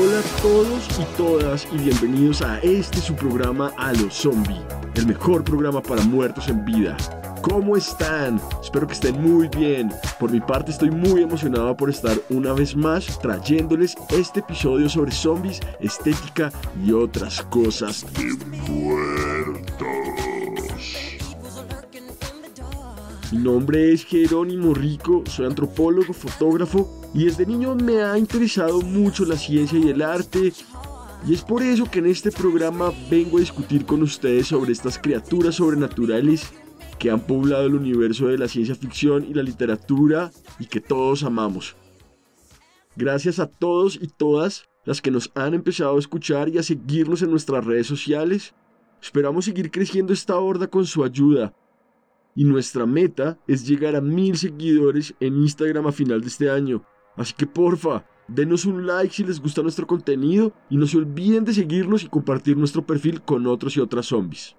Hola a todos y todas y bienvenidos a este su programa A los Zombie, el mejor programa para muertos en vida. ¿Cómo están? Espero que estén muy bien. Por mi parte estoy muy emocionado por estar una vez más trayéndoles este episodio sobre zombies, estética y otras cosas de Mi nombre es Jerónimo Rico, soy antropólogo, fotógrafo y desde niño me ha interesado mucho la ciencia y el arte. Y es por eso que en este programa vengo a discutir con ustedes sobre estas criaturas sobrenaturales que han poblado el universo de la ciencia ficción y la literatura y que todos amamos. Gracias a todos y todas las que nos han empezado a escuchar y a seguirnos en nuestras redes sociales. Esperamos seguir creciendo esta horda con su ayuda y nuestra meta es llegar a mil seguidores en Instagram a final de este año. Así que porfa, denos un like si les gusta nuestro contenido y no se olviden de seguirnos y compartir nuestro perfil con otros y otras zombies.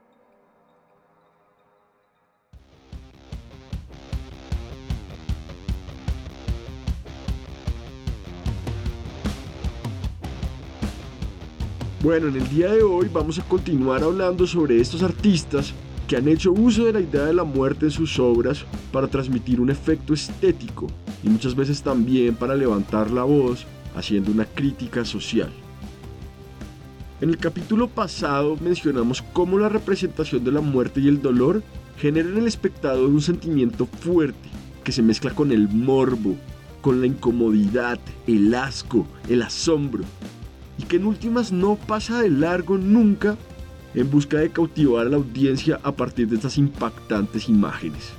Bueno, en el día de hoy vamos a continuar hablando sobre estos artistas que han hecho uso de la idea de la muerte en sus obras para transmitir un efecto estético y muchas veces también para levantar la voz haciendo una crítica social. En el capítulo pasado mencionamos cómo la representación de la muerte y el dolor genera en el espectador un sentimiento fuerte que se mezcla con el morbo, con la incomodidad, el asco, el asombro, y que en últimas no pasa de largo nunca en busca de cautivar a la audiencia a partir de estas impactantes imágenes.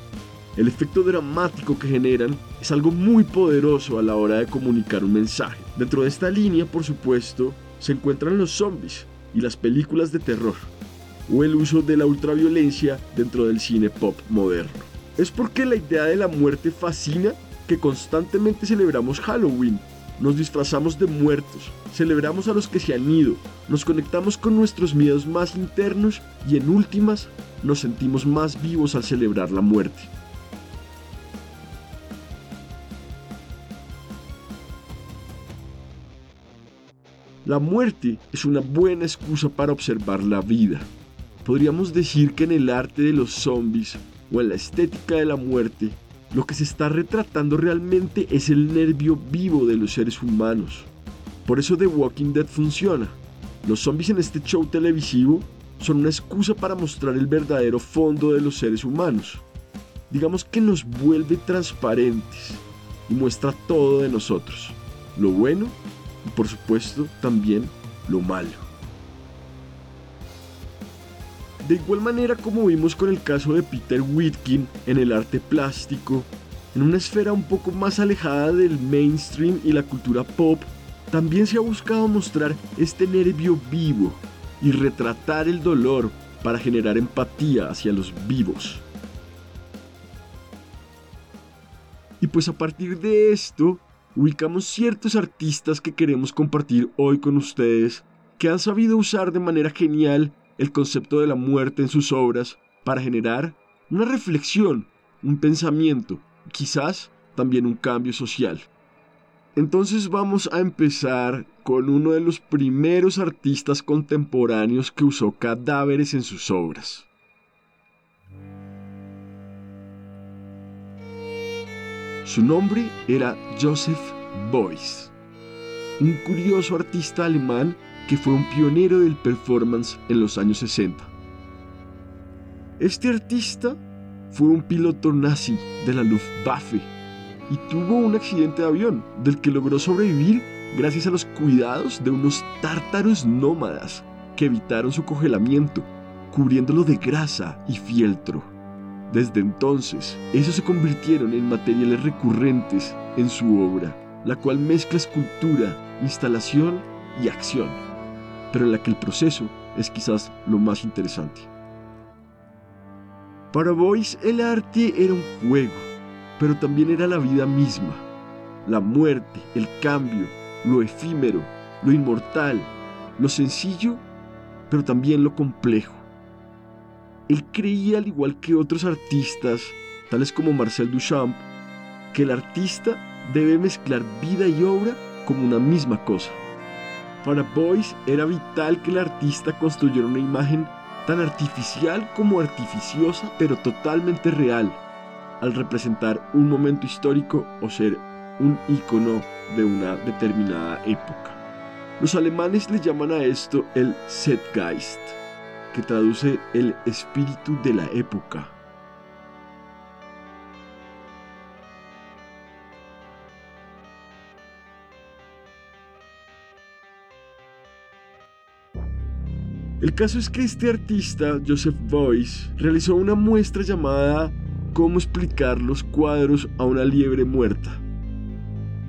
El efecto dramático que generan es algo muy poderoso a la hora de comunicar un mensaje. Dentro de esta línea, por supuesto, se encuentran los zombies y las películas de terror, o el uso de la ultraviolencia dentro del cine pop moderno. Es porque la idea de la muerte fascina que constantemente celebramos Halloween nos disfrazamos de muertos, celebramos a los que se han ido, nos conectamos con nuestros miedos más internos y en últimas nos sentimos más vivos al celebrar la muerte. La muerte es una buena excusa para observar la vida. Podríamos decir que en el arte de los zombies o en la estética de la muerte lo que se está retratando realmente es el nervio vivo de los seres humanos. Por eso The Walking Dead funciona. Los zombies en este show televisivo son una excusa para mostrar el verdadero fondo de los seres humanos. Digamos que nos vuelve transparentes y muestra todo de nosotros, lo bueno y por supuesto también lo malo. De igual manera como vimos con el caso de Peter Whitkin en el arte plástico, en una esfera un poco más alejada del mainstream y la cultura pop, también se ha buscado mostrar este nervio vivo y retratar el dolor para generar empatía hacia los vivos. Y pues a partir de esto, ubicamos ciertos artistas que queremos compartir hoy con ustedes, que han sabido usar de manera genial el concepto de la muerte en sus obras para generar una reflexión, un pensamiento, quizás también un cambio social. Entonces vamos a empezar con uno de los primeros artistas contemporáneos que usó cadáveres en sus obras. Su nombre era Joseph Beuys, un curioso artista alemán que fue un pionero del performance en los años 60. Este artista fue un piloto nazi de la Luftwaffe y tuvo un accidente de avión del que logró sobrevivir gracias a los cuidados de unos tártaros nómadas que evitaron su congelamiento, cubriéndolo de grasa y fieltro. Desde entonces, esos se convirtieron en materiales recurrentes en su obra, la cual mezcla escultura, instalación y acción, pero en la que el proceso es quizás lo más interesante. Para Boyce el arte era un juego, pero también era la vida misma, la muerte, el cambio, lo efímero, lo inmortal, lo sencillo, pero también lo complejo. Él creía, al igual que otros artistas, tales como Marcel Duchamp, que el artista debe mezclar vida y obra como una misma cosa. Para Boyce era vital que el artista construyera una imagen tan artificial como artificiosa, pero totalmente real, al representar un momento histórico o ser un icono de una determinada época. Los alemanes le llaman a esto el Zeitgeist, que traduce el espíritu de la época. El caso es que este artista, Joseph Beuys, realizó una muestra llamada Cómo explicar los cuadros a una liebre muerta,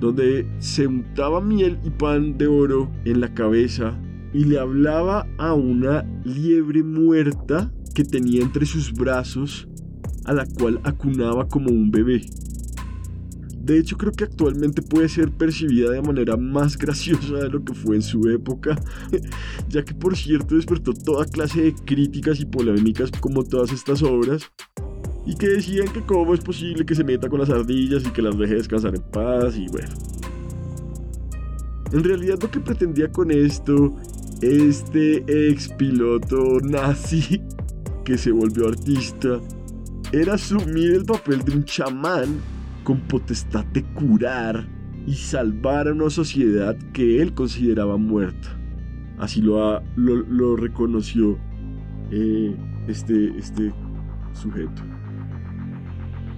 donde se untaba miel y pan de oro en la cabeza y le hablaba a una liebre muerta que tenía entre sus brazos, a la cual acunaba como un bebé. De hecho, creo que actualmente puede ser percibida de manera más graciosa de lo que fue en su época, ya que por cierto despertó toda clase de críticas y polémicas como todas estas obras, y que decían que cómo es posible que se meta con las ardillas y que las deje descansar en paz y bueno. En realidad lo que pretendía con esto este ex piloto nazi que se volvió artista era asumir el papel de un chamán con potestad de curar y salvar a una sociedad que él consideraba muerta. Así lo, lo, reconoció eh, este, este sujeto.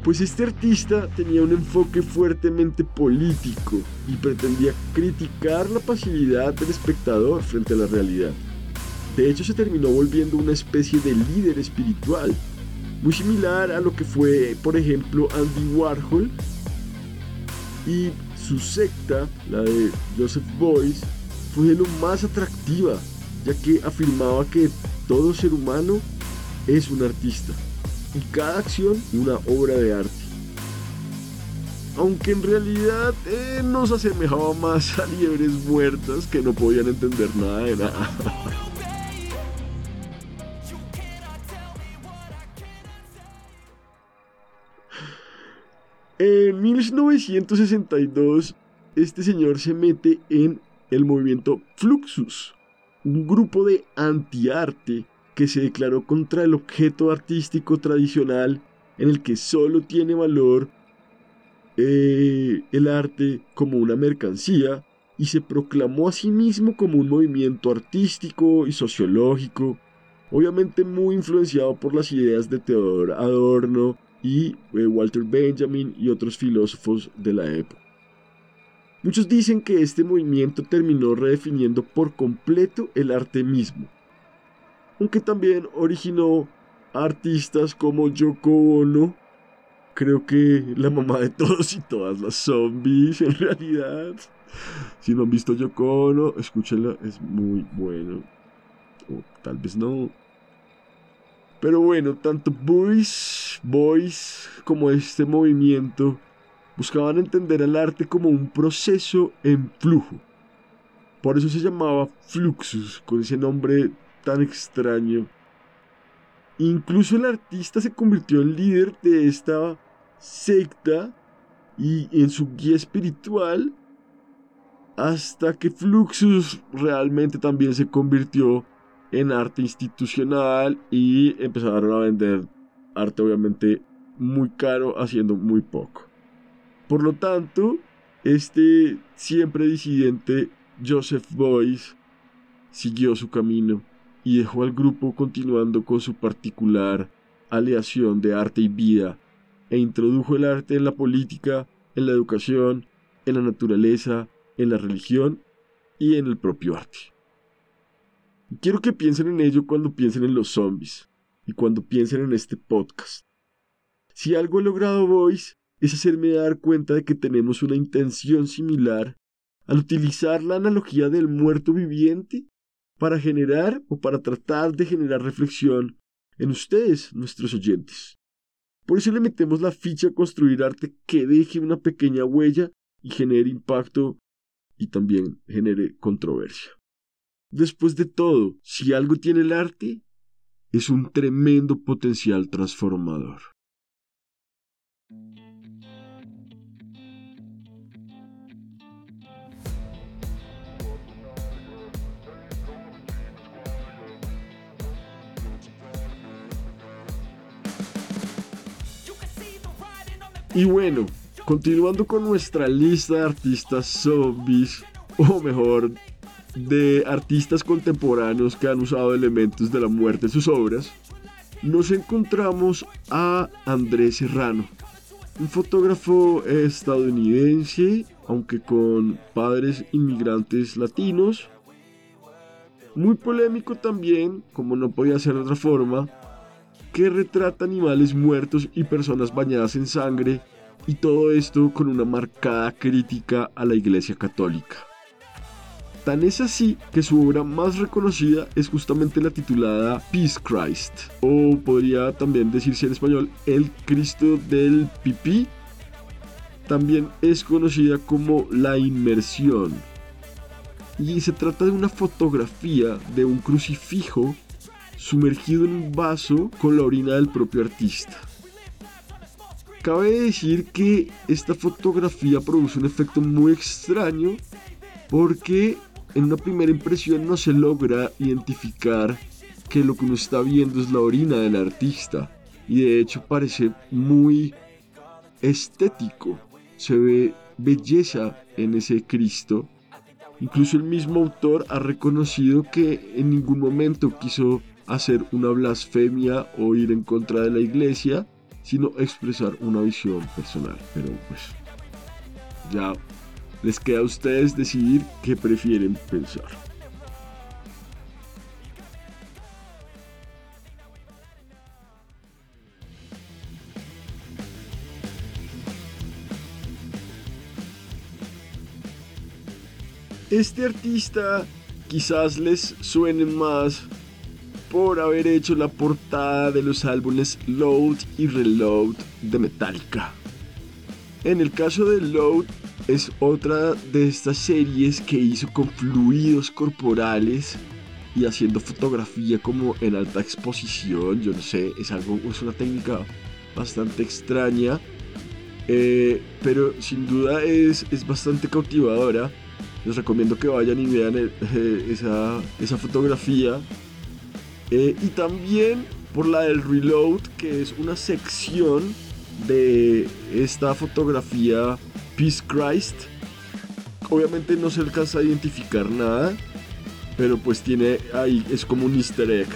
Pues este artista tenía un enfoque fuertemente político y pretendía criticar la pasividad del espectador frente a la realidad. De hecho, se terminó volviendo una especie de líder espiritual muy similar a lo que fue, por ejemplo, Andy Warhol y su secta, la de Joseph Beuys, fue lo más atractiva, ya que afirmaba que todo ser humano es un artista y cada acción una obra de arte. Aunque en realidad eh, nos asemejaba más a liebres muertas que no podían entender nada de nada. En 1962, este señor se mete en el movimiento Fluxus, un grupo de antiarte que se declaró contra el objeto artístico tradicional en el que solo tiene valor eh, el arte como una mercancía y se proclamó a sí mismo como un movimiento artístico y sociológico, obviamente muy influenciado por las ideas de Theodor Adorno y eh, Walter Benjamin y otros filósofos de la época. Muchos dicen que este movimiento terminó redefiniendo por completo el arte mismo, aunque también originó artistas como Yoko Ono, creo que la mamá de todos y todas las zombies en realidad. Si no han visto Yoko Ono, escúchenla, es muy bueno. O tal vez no. Pero bueno, tanto Boys, Boys como este movimiento buscaban entender el arte como un proceso en flujo. Por eso se llamaba Fluxus, con ese nombre tan extraño. Incluso el artista se convirtió en líder de esta secta y en su guía espiritual hasta que Fluxus realmente también se convirtió en arte institucional y empezaron a vender arte obviamente muy caro haciendo muy poco. Por lo tanto, este siempre disidente Joseph Boyce siguió su camino y dejó al grupo continuando con su particular aleación de arte y vida e introdujo el arte en la política, en la educación, en la naturaleza, en la religión y en el propio arte. quiero que piensen en ello cuando piensen en los zombies y cuando piensen en este podcast. Si algo ha logrado Voice es hacerme dar cuenta de que tenemos una intención similar al utilizar la analogía del muerto viviente para generar o para tratar de generar reflexión en ustedes, nuestros oyentes. Por eso le metemos la ficha a construir arte que deje una pequeña huella y genere impacto y también genere controversia. Después de todo, si algo tiene el arte, es un tremendo potencial transformador. Y bueno, continuando con nuestra lista de artistas zombies, o mejor, de artistas contemporáneos que han usado elementos de la muerte en sus obras, nos encontramos a Andrés Serrano, un fotógrafo estadounidense, aunque con padres inmigrantes latinos, muy polémico también, como no podía ser de otra forma, que retrata animales muertos y personas bañadas en sangre, y todo esto con una marcada crítica a la Iglesia Católica. Tan es así que su obra más reconocida es justamente la titulada Peace Christ, o podría también decirse en español El Cristo del Pipí. También es conocida como La Inmersión. Y se trata de una fotografía de un crucifijo sumergido en un vaso con la orina del propio artista. Cabe decir que esta fotografía produce un efecto muy extraño porque en una primera impresión no se logra identificar que lo que uno está viendo es la orina del artista y de hecho parece muy estético. Se ve belleza en ese Cristo. Incluso el mismo autor ha reconocido que en ningún momento quiso hacer una blasfemia o ir en contra de la iglesia, sino expresar una visión personal. Pero pues ya les queda a ustedes decidir qué prefieren pensar. Este artista quizás les suene más por haber hecho la portada de los álbumes Load y Reload de Metallica. En el caso de Load es otra de estas series que hizo con fluidos corporales y haciendo fotografía como en alta exposición, yo no sé, es algo, es una técnica bastante extraña, eh, pero sin duda es, es bastante cautivadora. Les recomiendo que vayan y vean esa, esa fotografía eh, y también por la del Reload, que es una sección de esta fotografía Peace Christ. Obviamente no se alcanza a identificar nada, pero pues tiene ahí, es como un easter egg.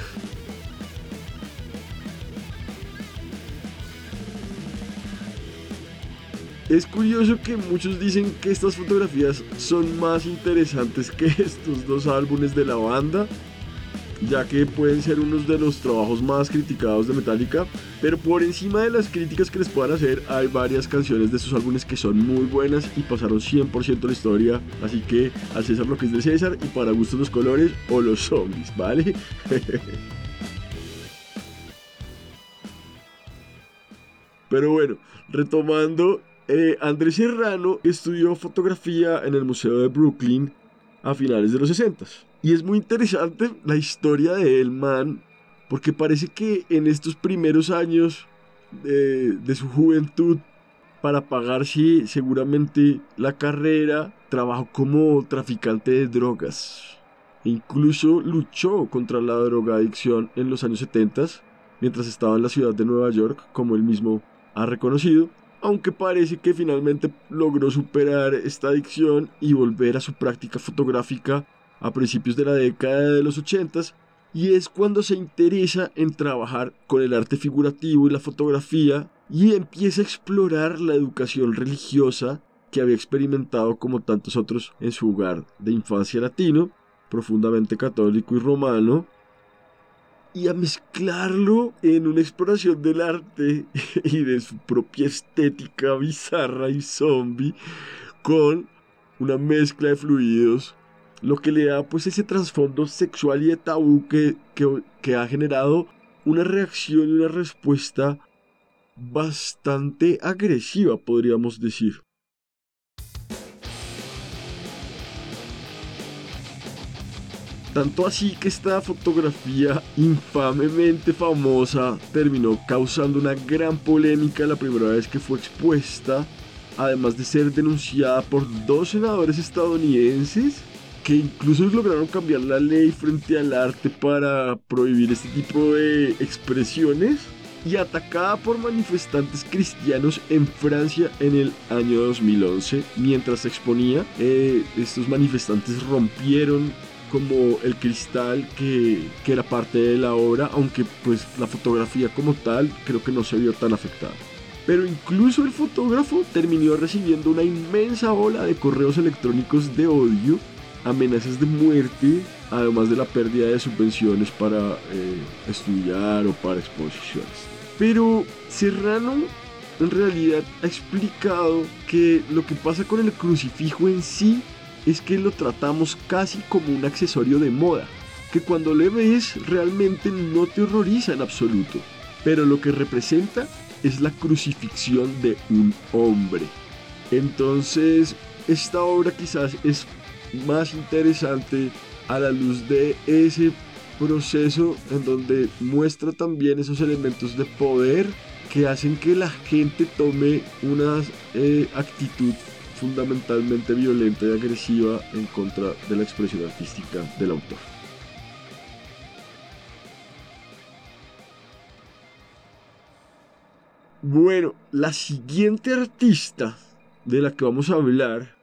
Es curioso que muchos dicen que estas fotografías son más interesantes que estos dos álbumes de la banda ya que pueden ser unos de los trabajos más criticados de Metallica, pero por encima de las críticas que les puedan hacer, hay varias canciones de estos álbumes que son muy buenas y pasaron 100% la historia, así que al César lo que es de César y para gustos los colores o los zombies, ¿vale? pero bueno, retomando, eh, Andrés Serrano estudió fotografía en el Museo de Brooklyn a finales de los 60 y es muy interesante la historia de el man, porque parece que en estos primeros años de, su juventud, para pagarse seguramente la carrera, trabajó como traficante de drogas. E incluso luchó contra la drogadicción en los años 70, mientras estaba en la ciudad de Nueva York, como él mismo ha reconocido. aunque parece que finalmente logró superar esta adicción y volver a su práctica fotográfica a principios de la década de los 80 y es cuando se interesa en trabajar con el arte figurativo y la fotografía y empieza a explorar la educación religiosa que había experimentado como tantos otros en su hogar de infancia latino, profundamente católico y romano, y a mezclarlo en una exploración del arte y de su propia estética bizarra y zombie con una mezcla de fluidos, lo que le da pues ese trasfondo sexual y de tabú que, que, que ha generado una reacción y una respuesta bastante agresiva, podríamos decir. Tanto así que esta fotografía infamemente famosa terminó causando una gran polémica la primera vez que fue expuesta, además de ser denunciada por dos senadores estadounidenses que incluso lograron cambiar la ley frente al arte para prohibir este tipo de expresiones y atacada por manifestantes cristianos en Francia en el año 2011. Mientras se exponía, eh, estos manifestantes rompieron como el cristal que, que, era parte de la obra, aunque pues la fotografía como tal creo que no se vio tan afectada. Pero incluso el fotógrafo terminó recibiendo una inmensa ola de correos electrónicos de odio, amenazas de muerte, además de la pérdida de subvenciones para eh, estudiar o para exposiciones. Pero Serrano en realidad ha explicado que lo que pasa con el crucifijo en sí es que lo tratamos casi como un accesorio de moda, que cuando le ves realmente no te horroriza en absoluto, pero lo que representa es la crucifixión de un hombre. Entonces, esta obra quizás es más interesante a la luz de ese proceso en donde muestra también esos elementos de poder que hacen que la gente tome una eh, actitud fundamentalmente violenta y agresiva en contra de la expresión artística del autor. Bueno, la siguiente artista de la que vamos a hablar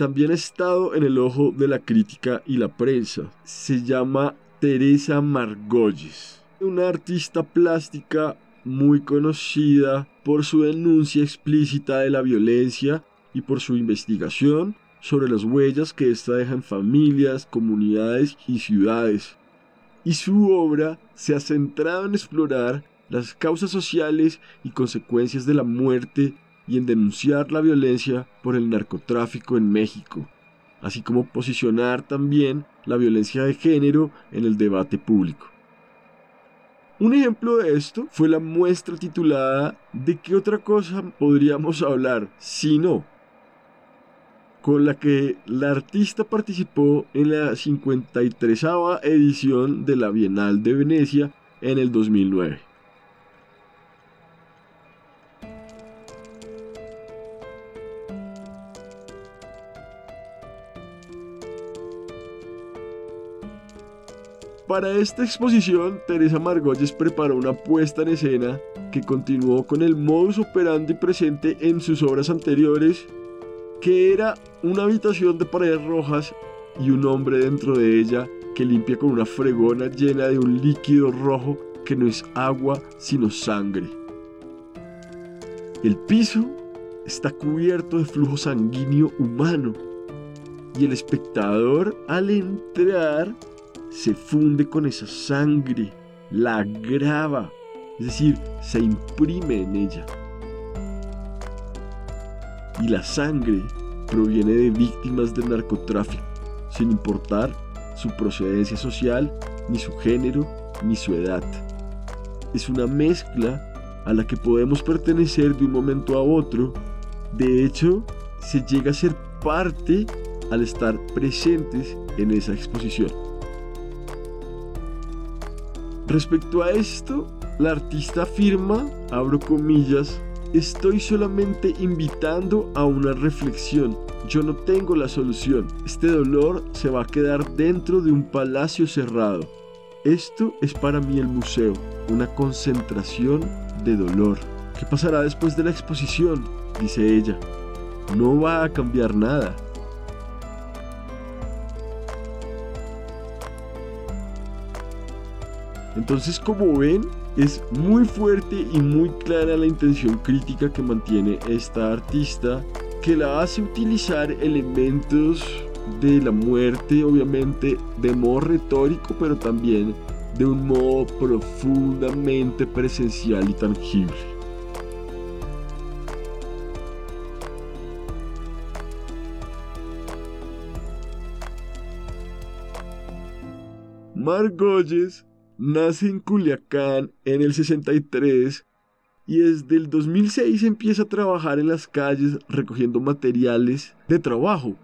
también ha estado en el ojo de la crítica y la prensa. Se llama Teresa Margolles, una artista plástica muy conocida por su denuncia explícita de la violencia y por su investigación sobre las huellas que ésta deja en familias, comunidades y ciudades. Y su obra se ha centrado en explorar las causas sociales y consecuencias de la muerte y en denunciar la violencia por el narcotráfico en México, así como posicionar también la violencia de género en el debate público. Un ejemplo de esto fue la muestra titulada ¿De qué otra cosa podríamos hablar si no? con la que la artista participó en la 53 edición de la Bienal de Venecia en el 2009. Para esta exposición, Teresa Margolles preparó una puesta en escena que continuó con el modus operandi presente en sus obras anteriores que era una habitación de paredes rojas y un hombre dentro de ella que limpia con una fregona llena de un líquido rojo que no es agua sino sangre. El piso está cubierto de flujo sanguíneo humano y el espectador al entrar se funde con esa sangre, la graba, es decir, se imprime en ella y la sangre proviene de víctimas del narcotráfico, sin importar su procedencia social, ni su género, ni su edad. Es una mezcla a la que podemos pertenecer de un momento a otro. De hecho, se llega a ser parte al estar presentes en esa exposición. Respecto a esto, la artista afirma, abro comillas, Estoy solamente invitando a una reflexión. Yo no tengo la solución. Este dolor se va a quedar dentro de un palacio cerrado. Esto es para mí el museo, una concentración de dolor ¿Qué pasará después de la exposición? dice ella. No va a cambiar nada. Entonces, como ven, es muy fuerte y muy clara la intención crítica que mantiene esta artista, que la hace utilizar elementos de la muerte, obviamente de modo retórico, pero también de un modo profundamente presencial y tangible. Margolles nace en Culiacán en el 63 y desde el 2006 empieza a trabajar en las calles recogiendo materiales de trabajo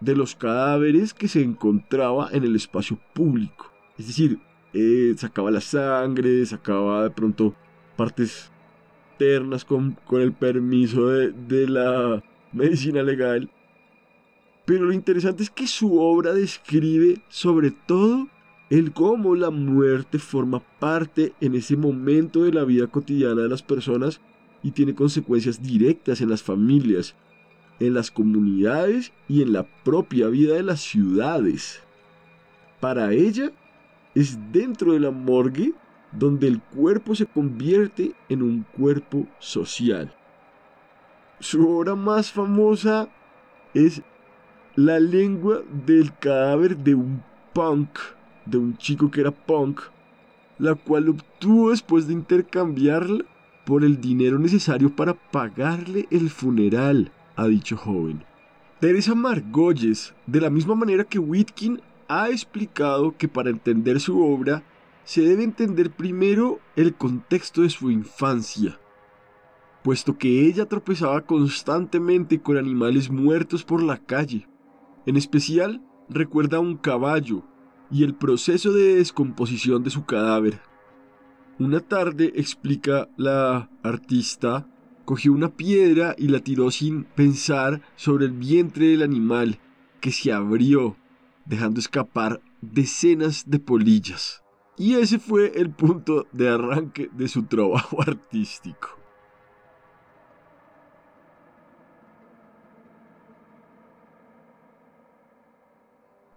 de los cadáveres que se encontraba en el espacio público. Es decir, eh, sacaba la sangre, sacaba de pronto partes ternas con, con el permiso de, de la medicina legal. Pero lo interesante es que su obra describe sobre todo el cómo la muerte forma parte en ese momento de la vida cotidiana de las personas y tiene consecuencias directas en las familias, en las comunidades y en la propia vida de las ciudades. Para ella, es dentro de la morgue donde el cuerpo se convierte en un cuerpo social. Su obra más famosa es La lengua del cadáver de un punk, de un chico que era punk, la cual obtuvo después de intercambiarla por el dinero necesario para pagarle el funeral a dicho joven. Teresa Margolles, de la misma manera que Whitkin, ha explicado que para entender su obra se debe entender primero el contexto de su infancia, puesto que ella tropezaba constantemente con animales muertos por la calle. En especial, recuerda a un caballo y el proceso de descomposición de su cadáver. Una tarde, explica la artista, cogió una piedra y la tiró sin pensar sobre el vientre del animal, que se abrió, dejando escapar decenas de polillas. Y ese fue el punto de arranque de su trabajo artístico.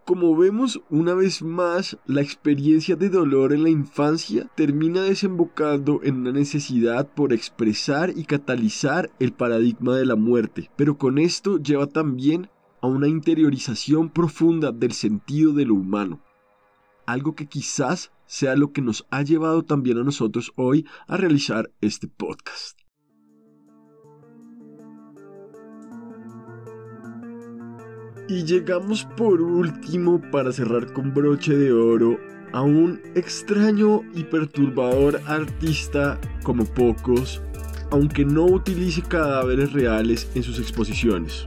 Como vemos una vez más, la experiencia de dolor en la infancia termina desembocando en una necesidad por expresar y catalizar el paradigma de la muerte, pero con esto lleva también a una interiorización profunda del sentido de lo humano, algo que quizás sea lo que nos ha llevado también a nosotros hoy a realizar este podcast. Y llegamos por último, para cerrar con broche de oro, a un extraño y perturbador artista como pocos, aunque no utilice cadáveres reales en sus exposiciones.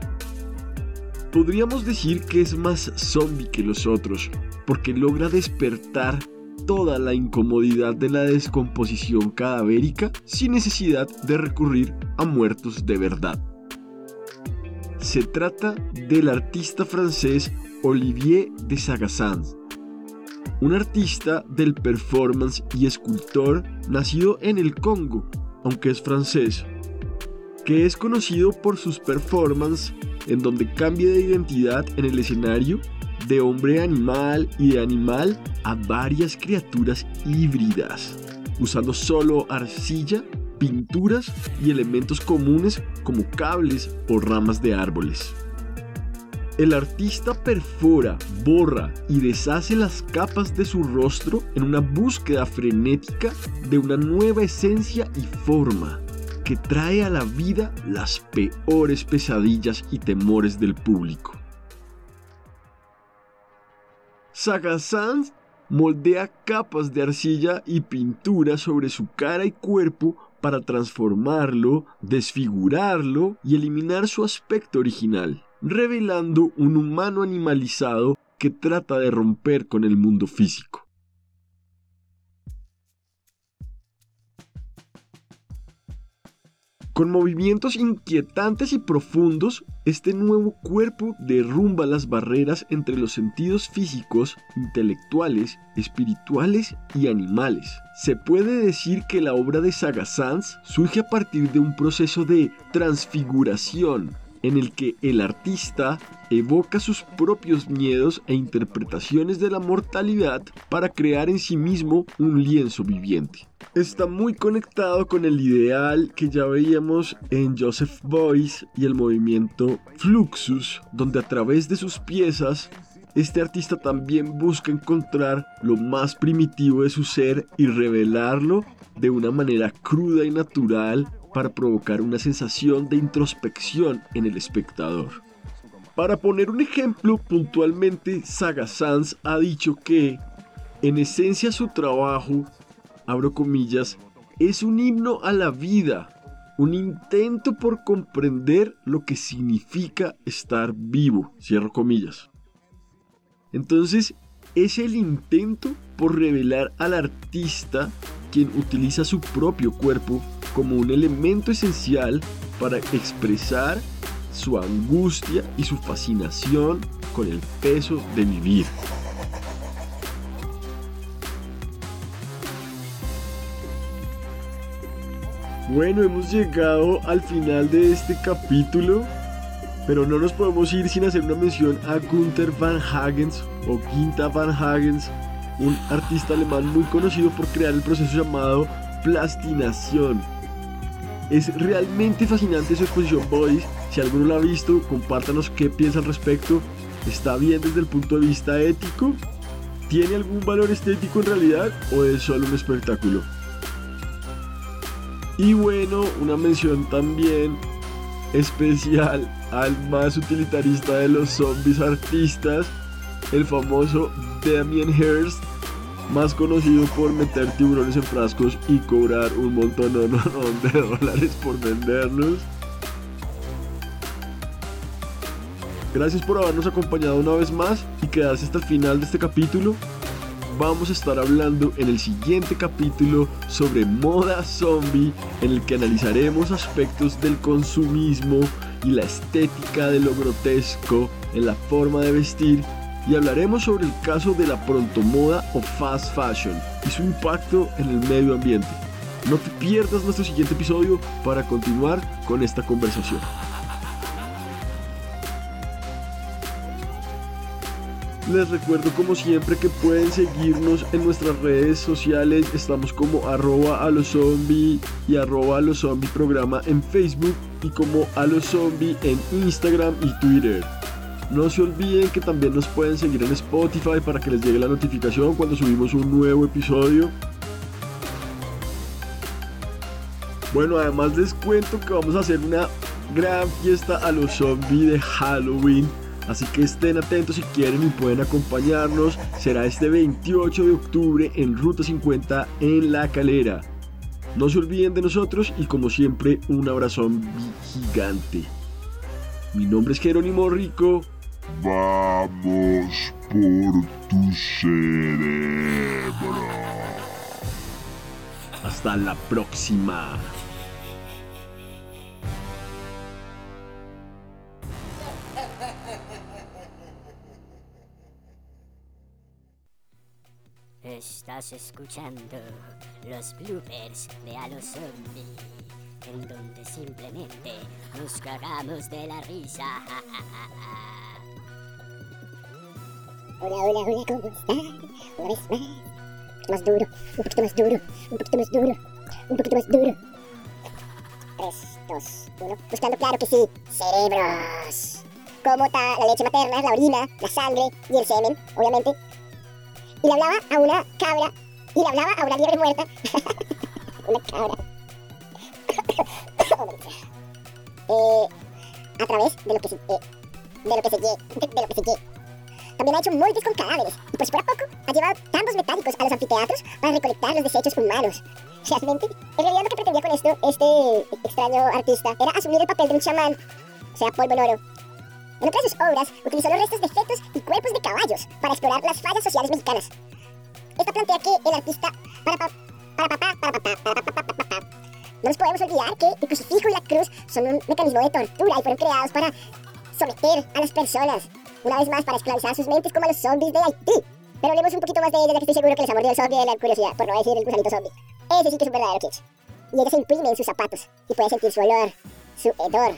Podríamos decir que es más zombie que los otros, porque logra despertar toda la incomodidad de la descomposición cadavérica sin necesidad de recurrir a muertos de verdad. Se trata del artista francés Olivier de Sagassans, un artista del performance y escultor nacido en el Congo, aunque es francés, que es conocido por sus performances en donde cambia de identidad en el escenario de hombre animal y de animal a varias criaturas híbridas, usando solo arcilla pinturas y elementos comunes como cables o ramas de árboles. El artista perfora, borra y deshace las capas de su rostro en una búsqueda frenética de una nueva esencia y forma que trae a la vida las peores pesadillas y temores del público. Saga Sanz moldea capas de arcilla y pintura sobre su cara y cuerpo para transformarlo, desfigurarlo y eliminar su aspecto original, revelando un humano animalizado que trata de romper con el mundo físico. Con movimientos inquietantes y profundos, este nuevo cuerpo derrumba las barreras entre los sentidos físicos, intelectuales, espirituales y animales. Se puede decir que la obra de Saga Sans surge a partir de un proceso de transfiguración en el que el artista evoca sus propios miedos e interpretaciones de la mortalidad para crear en sí mismo un lienzo viviente. Está muy conectado con el ideal que ya veíamos en Joseph Beuys y el movimiento Fluxus, donde a través de sus piezas este artista también busca encontrar lo más primitivo de su ser y revelarlo de una manera cruda y natural para provocar una sensación de introspección en el espectador. Para poner un ejemplo, puntualmente Saga Sans ha dicho que, en esencia su trabajo, abro comillas, es un himno a la vida, un intento por comprender lo que significa estar vivo, cierro comillas. Entonces, es el intento por revelar al artista quien utiliza su propio cuerpo como un elemento esencial para expresar su angustia y su fascinación con el peso de vivir. Bueno, hemos llegado al final de este capítulo, pero no nos podemos ir sin hacer una mención a Gunther Van Hagens o Quinta Van Hagens, un artista alemán muy conocido por crear el proceso llamado plastinación. Es realmente fascinante su exposición Bodies. Si alguno lo ha visto, compártanos qué piensa al respecto. ¿Está bien desde el punto de vista ético? ¿Tiene algún valor estético en realidad o es solo un espectáculo? Y bueno, una mención también especial al más utilitarista de los zombies artistas, el famoso Damien Hirst, más conocido por meter tiburones en frascos y cobrar un montón de dólares por venderlos. Gracias por habernos acompañado una vez más y quedarse hasta el final de este capítulo. Vamos a estar hablando en el siguiente capítulo sobre moda zombie, en el que analizaremos aspectos del consumismo y la estética de lo grotesco en la forma de vestir y hablaremos sobre el caso de la pronto moda o fast fashion y su impacto en el medio ambiente. No te pierdas nuestro siguiente episodio para continuar con esta conversación. Les recuerdo como siempre que pueden seguirnos en nuestras redes sociales. Estamos como arroba a los zombie y arroba a los zombie programa en Facebook y como a los zombie en Instagram y Twitter. No se olviden que también nos pueden seguir en Spotify para que les llegue la notificación cuando subimos un nuevo episodio. Bueno, además les cuento que vamos a hacer una gran fiesta a los zombies de Halloween. Así que estén atentos si quieren y pueden acompañarnos. Será este 28 de octubre en Ruta 50 en La Calera. No se olviden de nosotros y como siempre un abrazón gigante. Mi nombre es Jerónimo Rico Vamos por tu cerebro. Hasta la próxima. Estás escuchando los bloopers de A los Zombie, en donde simplemente nos cagamos de la risa. Hola, hola, hola, ¿cómo están? Una vez más. Más duro, un poquito más duro, un poquito más duro, un poquito más duro. 3, 2, 1. Buscando, claro que sí, cerebros. Como está la leche materna, la orina, la sangre y el semen, obviamente. Y le hablaba a una cabra y le hablaba a una liebre muerta. una cabra. eh, a través de lo que se, eh, de lo que se, de lo que se también ha hecho moldes con cadáveres y por si fuera poco, ha llevado tambos metálicos a los anfiteatros para recolectar los desechos humanos. Realmente, en realidad lo que pretendía con esto este extraño artista era asumir el papel de un chamán, o sea, polvo en oro. En otras de sus obras, utilizó los restos de fetos y cuerpos de caballos para explorar las fallas sociales mexicanas. Esta plantea que el artista para para No nos podemos olvidar que el crucifijo y la cruz son un mecanismo de tortura y fueron creados para someter a las personas, una vez más para esclavizar sus mentes como los zombies de Haití. Pero hablemos un poquito más de ella, ya que estoy seguro que les ha mordido el zombie de la curiosidad, por no decir el gusanito zombie. Ese sí que es un verdadero kitsch. Y ella se imprime en sus zapatos y puede sentir su olor, su hedor,